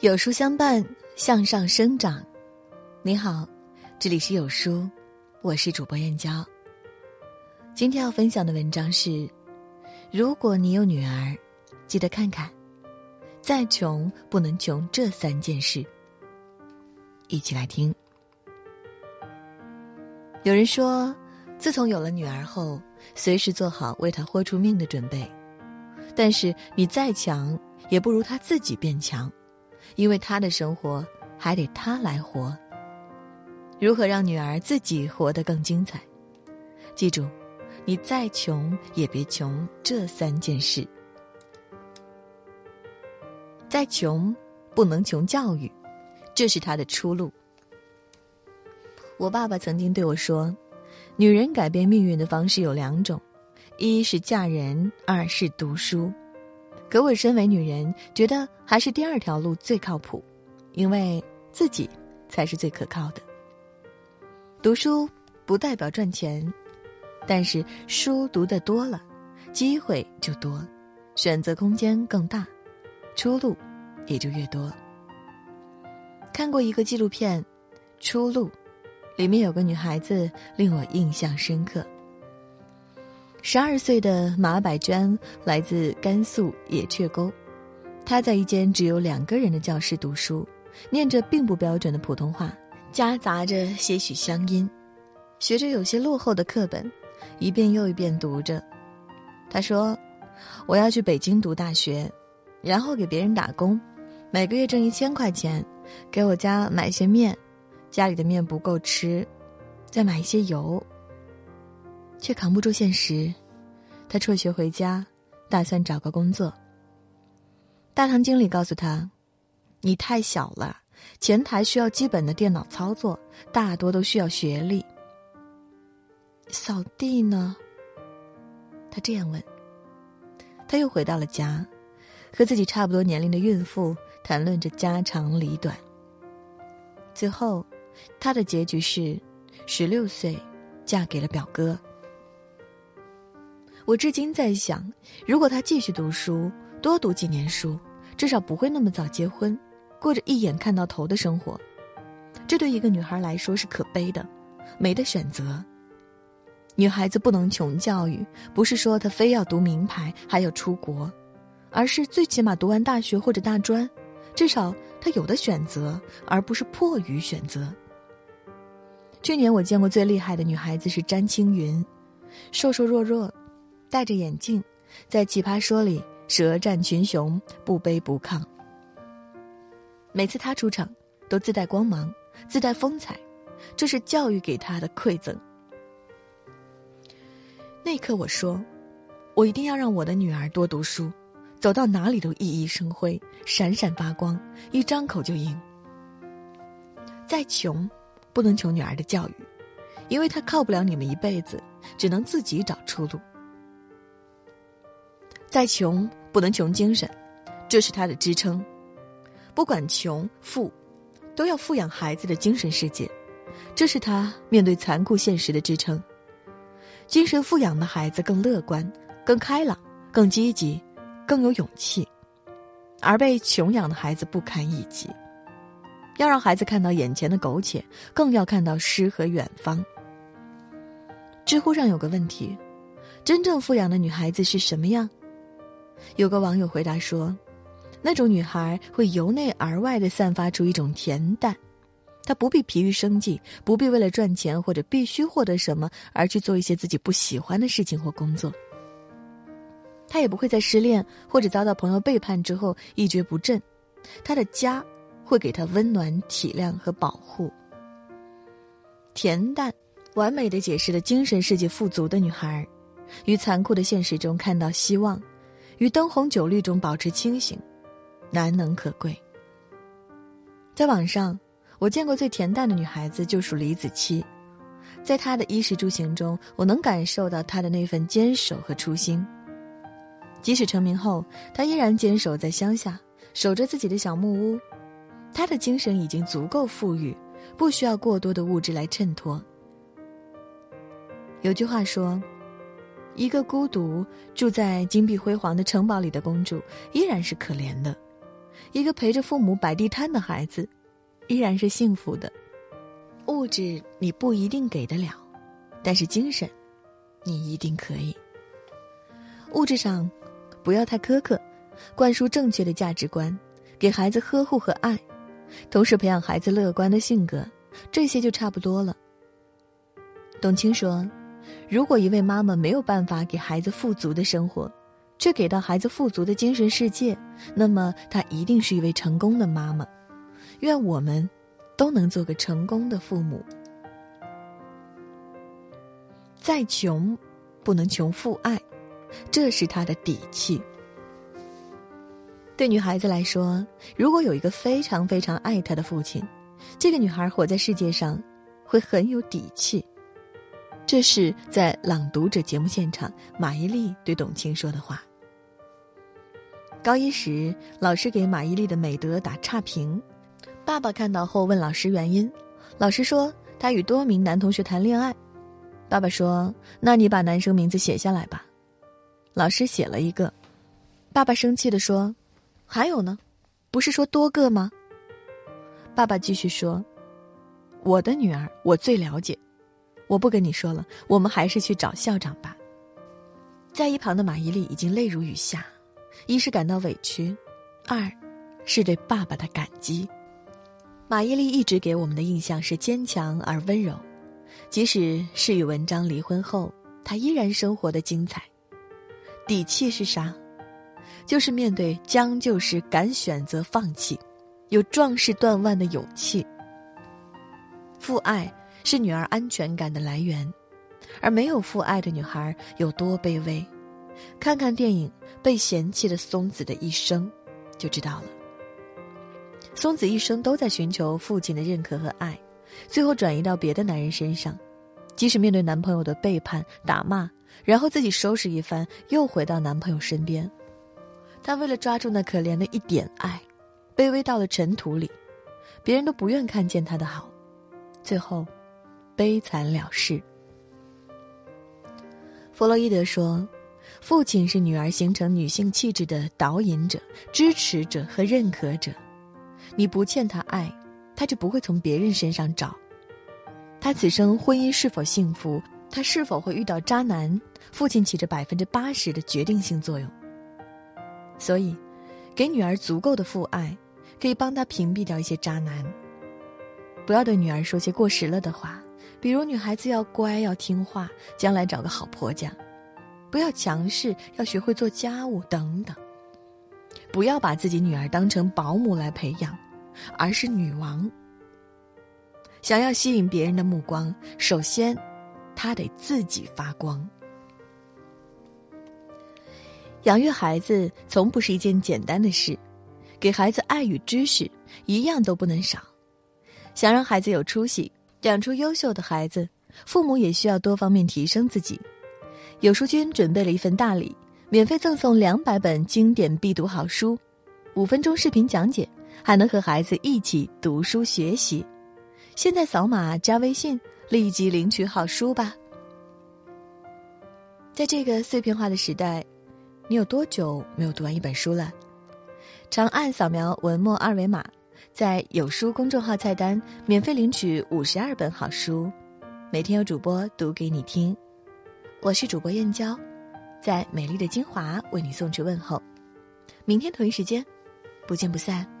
有书相伴，向上生长。你好，这里是有书，我是主播燕娇。今天要分享的文章是：如果你有女儿，记得看看，再穷不能穷这三件事。一起来听。有人说，自从有了女儿后，随时做好为她豁出命的准备。但是你再强，也不如她自己变强。因为他的生活还得他来活。如何让女儿自己活得更精彩？记住，你再穷也别穷这三件事。再穷，不能穷教育，这是他的出路。我爸爸曾经对我说：“女人改变命运的方式有两种，一是嫁人，二是读书。”可我身为女人，觉得还是第二条路最靠谱，因为自己才是最可靠的。读书不代表赚钱，但是书读得多了，机会就多，选择空间更大，出路也就越多。看过一个纪录片《出路》，里面有个女孩子令我印象深刻。十二岁的马百娟来自甘肃野雀沟，她在一间只有两个人的教室读书，念着并不标准的普通话，夹杂着些许乡音，学着有些落后的课本，一遍又一遍读着。她说：“我要去北京读大学，然后给别人打工，每个月挣一千块钱，给我家买一些面，家里的面不够吃，再买一些油。”却扛不住现实，他辍学回家，打算找个工作。大堂经理告诉他：“你太小了，前台需要基本的电脑操作，大多都需要学历。扫地呢？”他这样问。他又回到了家，和自己差不多年龄的孕妇谈论着家长里短。最后，他的结局是：十六岁，嫁给了表哥。我至今在想，如果他继续读书，多读几年书，至少不会那么早结婚，过着一眼看到头的生活。这对一个女孩来说是可悲的，没得选择。女孩子不能穷教育，不是说她非要读名牌还要出国，而是最起码读完大学或者大专，至少她有的选择，而不是迫于选择。去年我见过最厉害的女孩子是詹青云，瘦瘦弱弱。戴着眼镜，在奇葩说里舌战群雄，不卑不亢。每次他出场，都自带光芒，自带风采，这是教育给他的馈赠。那一刻我说，我一定要让我的女儿多读书，走到哪里都熠熠生辉，闪闪发光，一张口就赢。再穷，不能穷女儿的教育，因为她靠不了你们一辈子，只能自己找出路。再穷不能穷精神，这是他的支撑。不管穷富，都要富养孩子的精神世界，这是他面对残酷现实的支撑。精神富养的孩子更乐观、更开朗、更积极、更有勇气，而被穷养的孩子不堪一击。要让孩子看到眼前的苟且，更要看到诗和远方。知乎上有个问题：真正富养的女孩子是什么样？有个网友回答说：“那种女孩会由内而外的散发出一种恬淡，她不必疲于生计，不必为了赚钱或者必须获得什么而去做一些自己不喜欢的事情或工作。她也不会在失恋或者遭到朋友背叛之后一蹶不振，她的家会给她温暖、体谅和保护。恬淡，完美的解释了精神世界富足的女孩，于残酷的现实中看到希望。”于灯红酒绿中保持清醒，难能可贵。在网上，我见过最恬淡的女孩子就属李子柒，在她的衣食住行中，我能感受到她的那份坚守和初心。即使成名后，她依然坚守在乡下，守着自己的小木屋。她的精神已经足够富裕，不需要过多的物质来衬托。有句话说。一个孤独住在金碧辉煌的城堡里的公主，依然是可怜的；一个陪着父母摆地摊的孩子，依然是幸福的。物质你不一定给得了，但是精神，你一定可以。物质上，不要太苛刻，灌输正确的价值观，给孩子呵护和爱，同时培养孩子乐观的性格，这些就差不多了。董卿说：“如果一位妈妈没有办法给孩子富足的生活，却给到孩子富足的精神世界，那么她一定是一位成功的妈妈。愿我们都能做个成功的父母。再穷，不能穷父爱，这是他的底气。对女孩子来说，如果有一个非常非常爱她的父亲，这个女孩活在世界上会很有底气。”这是在《朗读者》节目现场，马伊琍对董卿说的话。高一时，老师给马伊琍的美德打差评，爸爸看到后问老师原因，老师说她与多名男同学谈恋爱。爸爸说：“那你把男生名字写下来吧。”老师写了一个，爸爸生气的说：“还有呢，不是说多个吗？”爸爸继续说：“我的女儿，我最了解。”我不跟你说了，我们还是去找校长吧。在一旁的马伊琍已经泪如雨下，一是感到委屈，二是对爸爸的感激。马伊琍一直给我们的印象是坚强而温柔，即使是与文章离婚后，她依然生活的精彩。底气是啥？就是面对将就时敢选择放弃，有壮士断腕的勇气。父爱。是女儿安全感的来源，而没有父爱的女孩有多卑微？看看电影《被嫌弃的松子的一生》，就知道了。松子一生都在寻求父亲的认可和爱，最后转移到别的男人身上。即使面对男朋友的背叛、打骂，然后自己收拾一番，又回到男朋友身边。她为了抓住那可怜的一点爱，卑微到了尘土里，别人都不愿看见她的好，最后。悲惨了事。弗洛伊德说：“父亲是女儿形成女性气质的导引者、支持者和认可者。你不欠他爱，他就不会从别人身上找。他此生婚姻是否幸福，他是否会遇到渣男，父亲起着百分之八十的决定性作用。所以，给女儿足够的父爱，可以帮她屏蔽掉一些渣男。不要对女儿说些过时了的话。”比如女孩子要乖要听话，将来找个好婆家；不要强势，要学会做家务等等。不要把自己女儿当成保姆来培养，而是女王。想要吸引别人的目光，首先，她得自己发光。养育孩子从不是一件简单的事，给孩子爱与知识一样都不能少。想让孩子有出息。养出优秀的孩子，父母也需要多方面提升自己。有书君准备了一份大礼，免费赠送两百本经典必读好书，五分钟视频讲解，还能和孩子一起读书学习。现在扫码加微信，立即领取好书吧。在这个碎片化的时代，你有多久没有读完一本书了？长按扫描文末二维码。在有书公众号菜单免费领取五十二本好书，每天有主播读给你听。我是主播燕娇，在美丽的金华为你送去问候。明天同一时间，不见不散。